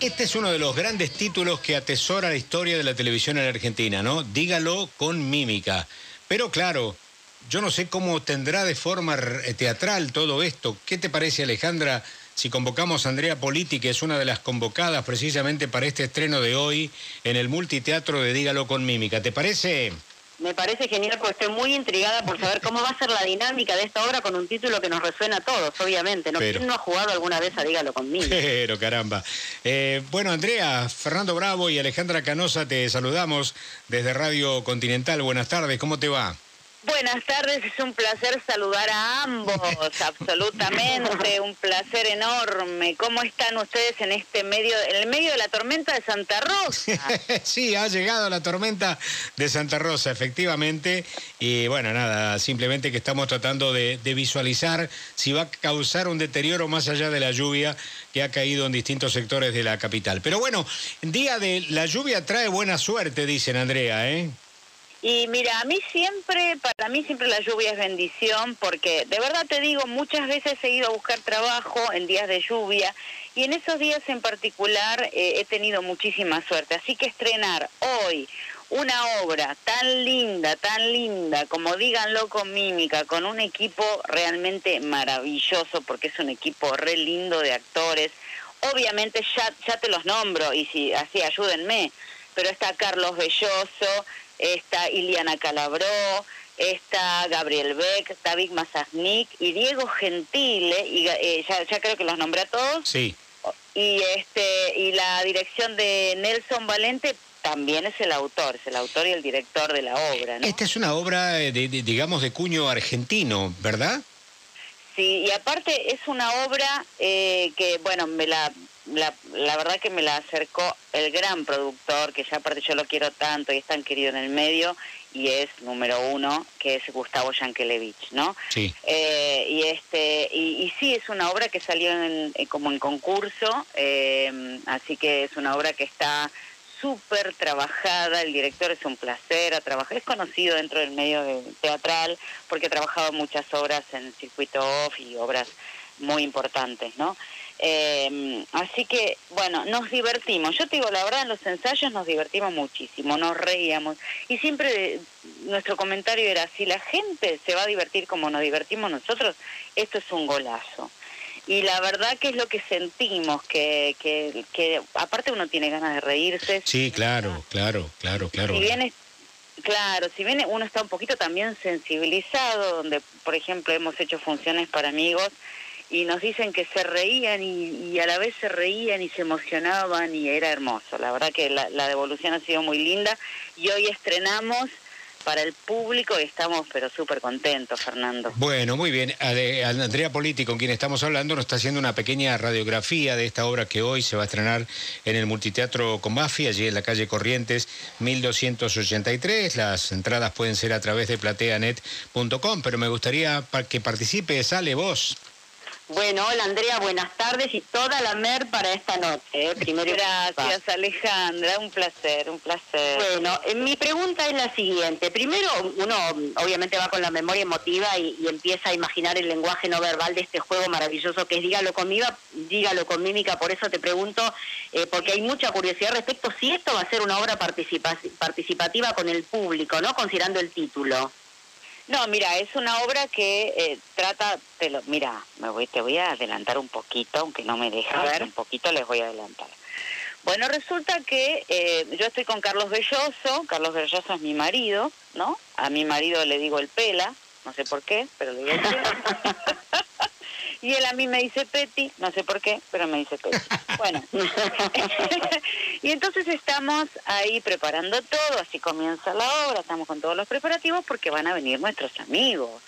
Este es uno de los grandes títulos que atesora la historia de la televisión en Argentina, ¿no? Dígalo con mímica. Pero claro, yo no sé cómo tendrá de forma teatral todo esto. ¿Qué te parece, Alejandra, si convocamos a Andrea Politi, que es una de las convocadas precisamente para este estreno de hoy en el multiteatro de Dígalo con mímica? ¿Te parece? Me parece genial porque estoy muy intrigada por saber cómo va a ser la dinámica de esta obra con un título que nos resuena a todos, obviamente. ¿no? ¿Quién no ha jugado alguna vez a Dígalo conmigo? Pero caramba. Eh, bueno, Andrea, Fernando Bravo y Alejandra Canosa, te saludamos desde Radio Continental. Buenas tardes, ¿cómo te va? Buenas tardes, es un placer saludar a ambos, absolutamente, un placer enorme. ¿Cómo están ustedes en este medio, en el medio de la tormenta de Santa Rosa? sí, ha llegado la tormenta de Santa Rosa, efectivamente, y bueno, nada, simplemente que estamos tratando de, de visualizar si va a causar un deterioro más allá de la lluvia que ha caído en distintos sectores de la capital. Pero bueno, día de la lluvia trae buena suerte, dicen Andrea, ¿eh? Y mira, a mí siempre, para mí siempre la lluvia es bendición, porque de verdad te digo, muchas veces he ido a buscar trabajo en días de lluvia y en esos días en particular eh, he tenido muchísima suerte. Así que estrenar hoy una obra tan linda, tan linda, como díganlo con mímica, con un equipo realmente maravilloso, porque es un equipo re lindo de actores. Obviamente ya, ya te los nombro y si así ayúdenme, pero está Carlos Belloso, está Iliana Calabró, está Gabriel Beck, David Mazaznik y Diego Gentile, y eh, ya, creo que los nombré a todos. Sí. Y, este, y la dirección de Nelson Valente también es el autor, es el autor y el director de la obra. Esta es una obra, eh, de, digamos, de cuño argentino, ¿verdad? Sí, y aparte es una obra eh, que, bueno, me la la, la, verdad que me la acercó el gran productor, que ya aparte yo lo quiero tanto y es tan querido en el medio, y es número uno, que es Gustavo Yankelevich, ¿no? Sí. Eh, y, este, y, y, sí, es una obra que salió en, eh, como en concurso, eh, así que es una obra que está súper trabajada, el director es un placer, a trabajar, es conocido dentro del medio teatral porque ha trabajado muchas obras en circuito off y obras muy importantes, ¿no? Eh, así que, bueno, nos divertimos. Yo te digo, la verdad, en los ensayos nos divertimos muchísimo, nos reíamos. Y siempre nuestro comentario era, si la gente se va a divertir como nos divertimos nosotros, esto es un golazo. Y la verdad que es lo que sentimos, que, que, que aparte uno tiene ganas de reírse. Sí, claro, claro, claro, claro. Si bien Claro, si bien uno está un poquito también sensibilizado, donde por ejemplo hemos hecho funciones para amigos y nos dicen que se reían y, a la vez se reían y se emocionaban y era hermoso. La verdad que la, la devolución ha sido muy linda y hoy estrenamos para el público y estamos pero súper contentos, Fernando. Bueno, muy bien. Andrea Politi, con quien estamos hablando, nos está haciendo una pequeña radiografía de esta obra que hoy se va a estrenar en el Multiteatro Comafi, allí en la calle Corrientes 1283. Las entradas pueden ser a través de plateanet.com, pero me gustaría que participe, sale vos. Bueno, hola Andrea, buenas tardes y toda la mer para esta noche. ¿eh? Primero Gracias Alejandra, un placer, un placer. Bueno, eh, mi pregunta es la siguiente. Primero, uno obviamente va con la memoria emotiva y, empieza a imaginar el lenguaje no verbal de este juego maravilloso que es Dígalo con dígalo con mímica, por eso te pregunto, eh, porque hay mucha curiosidad respecto si esto va a ser una obra participativa con el público, ¿no? Considerando el título. No, mira, es una obra que eh, trata, te lo, mira, me voy, te voy a adelantar un poquito, aunque no me deja, ver. un poquito les voy a adelantar. Bueno, resulta que eh, yo estoy con Carlos Belloso, Carlos Belloso es mi marido, ¿no? A mi marido le digo el pela, no sé por qué, pero le digo el pela. Y él a mí me dice Peti, no sé por qué, pero me dice Peti. Bueno, y entonces estamos ahí preparando todo, así comienza la obra, estamos con todos los preparativos porque van a venir nuestros amigos.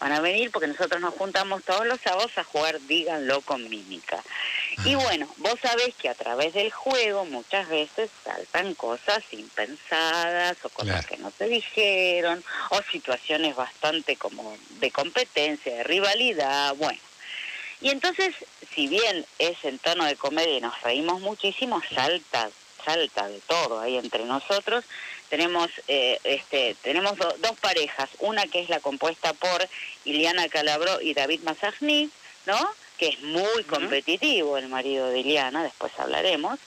Van a venir porque nosotros nos juntamos todos los sábados a jugar Díganlo con mímica. Y bueno, vos sabés que a través del juego muchas veces saltan cosas impensadas o cosas que no se dijeron o situaciones bastante como de competencia, de rivalidad, bueno. Y entonces, si bien es en tono de comedia y nos reímos muchísimo, salta, salta de todo ahí entre nosotros. Tenemos, eh, este, tenemos dos parejas, una que es la compuesta por Iliana Calabro y David Mazagni, ¿no? que es muy competitivo, el marido de Iliana, después hablaremos.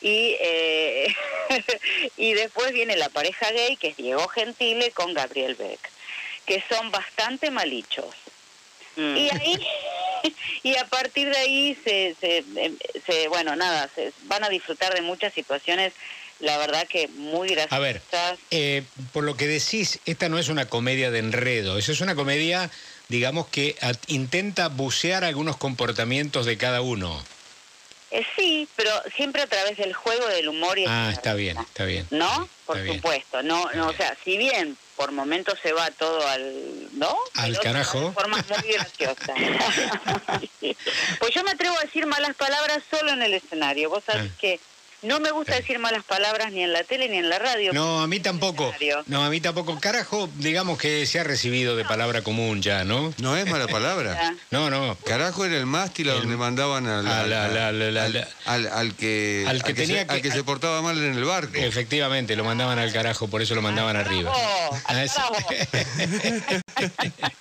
Y, eh, y después viene la pareja gay, que es Diego Gentile con Gabriel Beck, que son bastante malichos. Mm. Y ahí, y a partir de ahí se, se, em, se, bueno, nada, se van a disfrutar de muchas situaciones la verdad que muy graciosas. A ver, eh, por lo que decís, esta no es una comedia de enredo, eso es una comedia, digamos, que intenta bucear algunos comportamientos de cada uno. Eh, sí, pero siempre a través del juego del humor y Ah, está bien, está bien. ¿No? por supuesto, no, no, o sea, si bien por momentos se va todo al, ¿no? Al carajo. De forma muy graciosa. pues yo me atrevo a decir malas palabras solo en el escenario. Vos sabés ah. que no me gusta decir malas palabras ni en la tele ni en la radio. No, a mí tampoco. No, a mí tampoco. Carajo, digamos que se ha recibido de palabra común ya, ¿no? No es mala palabra. no, no. Carajo era el mástil a donde mandaban al, al, que, al que, tenía que, al que se portaba mal en el barco. Efectivamente, lo mandaban al carajo, por eso lo mandaban arriba. Ah,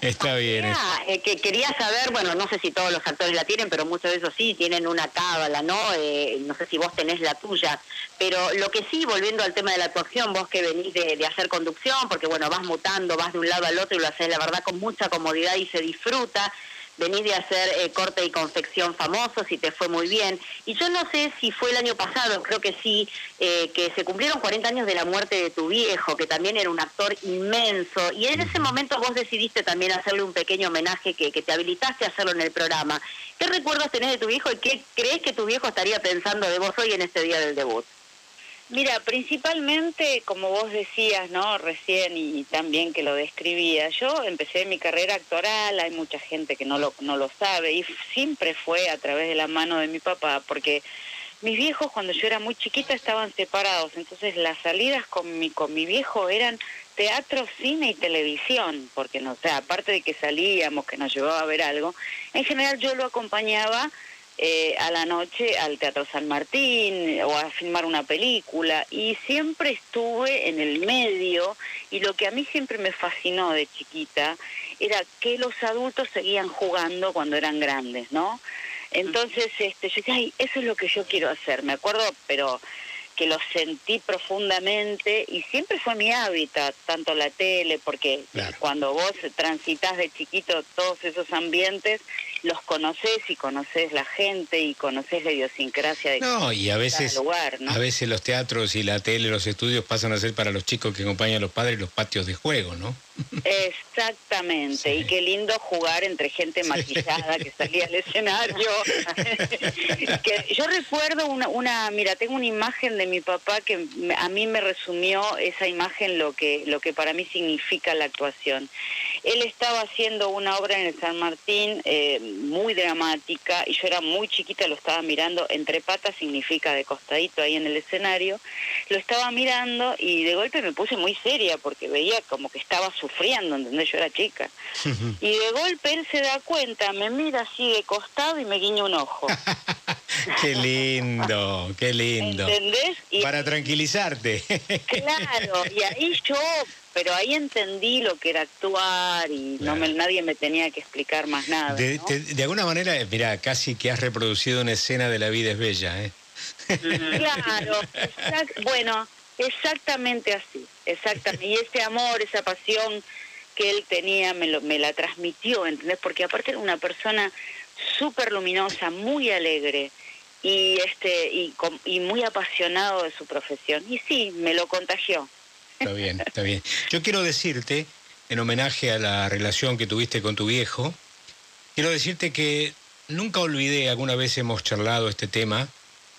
Está bien. Eh, que quería saber, bueno, no sé si todos los actores la tienen, pero muchos de esos sí tienen una cábala, ¿no? Eh, no sé si vos tenés la tuya, pero lo que sí, volviendo al tema de la actuación, vos que venís de, de hacer conducción, porque bueno, vas mutando, vas de un lado al otro y lo haces la verdad con mucha comodidad y se disfruta venís de hacer eh, corte y confección famosos y te fue muy bien. Y yo no sé si fue el año pasado, creo que sí, eh, que se cumplieron 40 años de la muerte de tu viejo, que también era un actor inmenso. Y en ese momento vos decidiste también hacerle un pequeño homenaje que, que te habilitaste a hacerlo en el programa. ¿Qué recuerdos tenés de tu viejo y qué crees que tu viejo estaría pensando de vos hoy en este día del debut? Mira, principalmente, como vos decías, ¿no? Recién y también que lo describía, yo empecé mi carrera actoral, hay mucha gente que no lo, no lo sabe, y siempre fue a través de la mano de mi papá, porque mis viejos cuando yo era muy chiquita estaban separados, entonces las salidas con mi, con mi viejo eran teatro, cine y televisión, porque no, o sea, aparte de que salíamos, que nos llevaba a ver algo, en general yo lo acompañaba eh, a la noche al Teatro San Martín o a filmar una película y siempre estuve en el medio y lo que a mí siempre me fascinó de chiquita era que los adultos seguían jugando cuando eran grandes, ¿no? Entonces, este, yo decía, ay, eso es lo que yo quiero hacer, me acuerdo, pero que lo sentí profundamente y siempre fue mi hábitat, tanto la tele, porque cuando vos transitas de chiquito todos esos ambientes, los conoces y conoces la gente y conoces la idiosincrasia de no, y a veces, lugar. ¿no? A veces los teatros y la tele, los estudios pasan a ser para los chicos que acompañan a los padres los patios de juego, ¿no? Exactamente, y qué lindo jugar entre gente maquillada que salía al escenario. que yo recuerdo una, una, mira, tengo una imagen de mi papá que a mí me resumió esa imagen lo que, lo que para mí significa la actuación. Él estaba haciendo una obra en el San Martín eh, muy dramática y yo era muy chiquita, lo estaba mirando entre patas, significa de costadito ahí en el escenario. Lo estaba mirando y de golpe me puse muy seria porque veía como que estaba sufriendo, ¿entendés? Yo era chica. y de golpe él se da cuenta, me mira así de costado y me guiña un ojo. qué lindo, qué lindo. ¿Entendés? Para tranquilizarte. claro, y ahí yo pero ahí entendí lo que era actuar y no me, nadie me tenía que explicar más nada. De, alguna manera, mira, casi que has reproducido una escena de La vida es bella, ¿eh? Claro, bueno, exactamente así, exactamente. Y ese amor, esa pasión que él tenía me, lo, me la transmitió, ¿entendés? Porque aparte era una persona súper luminosa, muy alegre y este y, y muy apasionado de su profesión. Y sí, me lo contagió. Está bien, está bien. Yo quiero decirte, en homenaje a la relación que tuviste con tu viejo, quiero decirte que nunca olvidé, alguna vez hemos charlado este tema,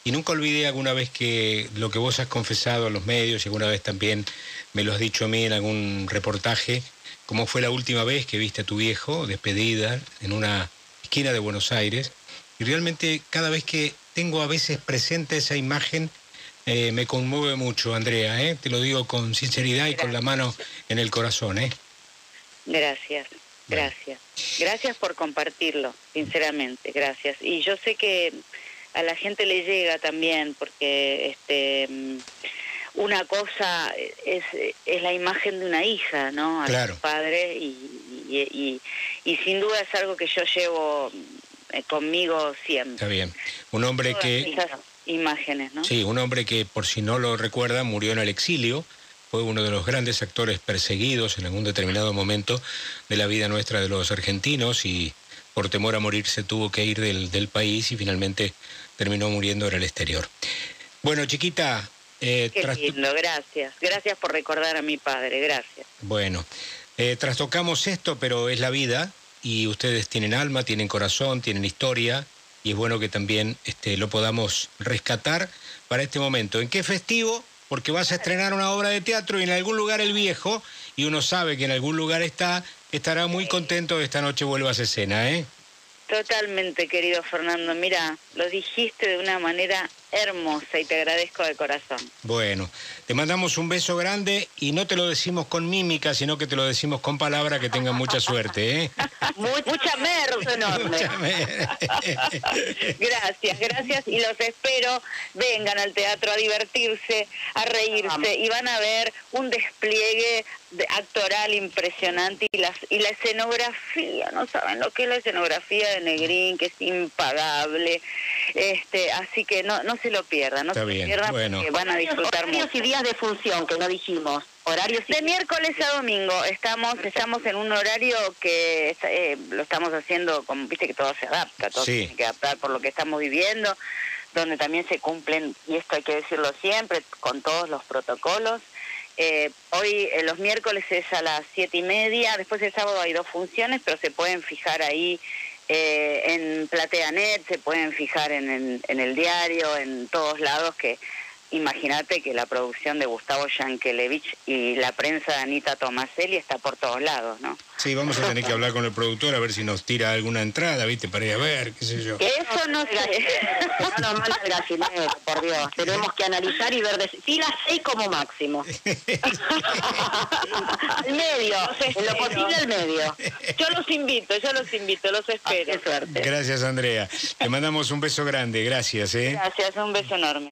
y nunca olvidé alguna vez que lo que vos has confesado a los medios, y alguna vez también me lo has dicho a mí en algún reportaje, como fue la última vez que viste a tu viejo despedida en una esquina de Buenos Aires. Y realmente cada vez que tengo a veces presente esa imagen, eh, me conmueve mucho, Andrea, ¿eh? te lo digo con sinceridad y con la mano en el corazón. ¿eh? Gracias, gracias. Gracias por compartirlo, sinceramente, gracias. Y yo sé que a la gente le llega también, porque este mm, una cosa es, es la imagen de una hija, ¿no? A claro. su padre, y, y, y sin duda es algo que yo llevo conmigo siempre. Está bien. Un hombre que... imágenes, ¿no? Sí, un hombre que, por si no lo recuerda, murió en el exilio. Fue uno de los grandes actores perseguidos en algún determinado momento de la vida nuestra de los argentinos y por temor a morirse tuvo que ir del, del país y finalmente terminó muriendo en el exterior. Bueno, chiquita, eh, Qué lindo, gracias. Gracias por recordar a mi padre, gracias. Bueno, eh, trastocamos esto, pero es la vida y ustedes tienen alma, tienen corazón, tienen historia y es bueno que también este, lo podamos rescatar para este momento. ¿En qué festivo? Porque vas a estrenar una obra de teatro y en algún lugar el viejo, y uno sabe que en algún lugar está, estará muy contento de esta noche vuelvas a escena, ¿eh? Totalmente, querido Fernando. Mira, lo dijiste de una manera hermosa y te agradezco de corazón. Bueno, te mandamos un beso grande y no te lo decimos con mímica, sino que te lo decimos con palabra que tengan mucha suerte. ¿eh? mucha merda enorme. gracias, gracias y los espero. Vengan al teatro a divertirse, a reírse y van a ver un despliegue actoral impresionante y, las, y la escenografía, no saben lo que es la escenografía de Negrín, que es impagable. Este, así que no, no se lo pierdan, no se lo pierdan porque van a disfrutar horarios y días de función que no dijimos. Horarios de miércoles a domingo estamos estamos en un horario que eh, lo estamos haciendo, como viste que todo se adapta, todo se tiene que adaptar por lo que estamos viviendo, donde también se cumplen y esto hay que decirlo siempre con todos los protocolos. Eh, hoy, eh, los miércoles es a las siete y media, después el sábado hay dos funciones, pero se pueden fijar ahí eh, en PlateaNet, se pueden fijar en, en, el diario, en todos lados que imagínate que la producción de Gustavo Yankelevich y la prensa de Anita Tomaselli está por todos lados, ¿no? Sí, vamos a tener que hablar con el productor a ver si nos tira alguna entrada, ¿viste? Para ir a ver, qué sé yo. Eso no sé. No nos manda el gallinero, por Dios. Tenemos que analizar y ver... De... Sí, las seis como máximo. al medio, en lo posible al medio. Yo los invito, yo los invito, los espero. Gracias, Andrea. Te mandamos un beso grande, gracias. ¿eh? Gracias, un beso enorme.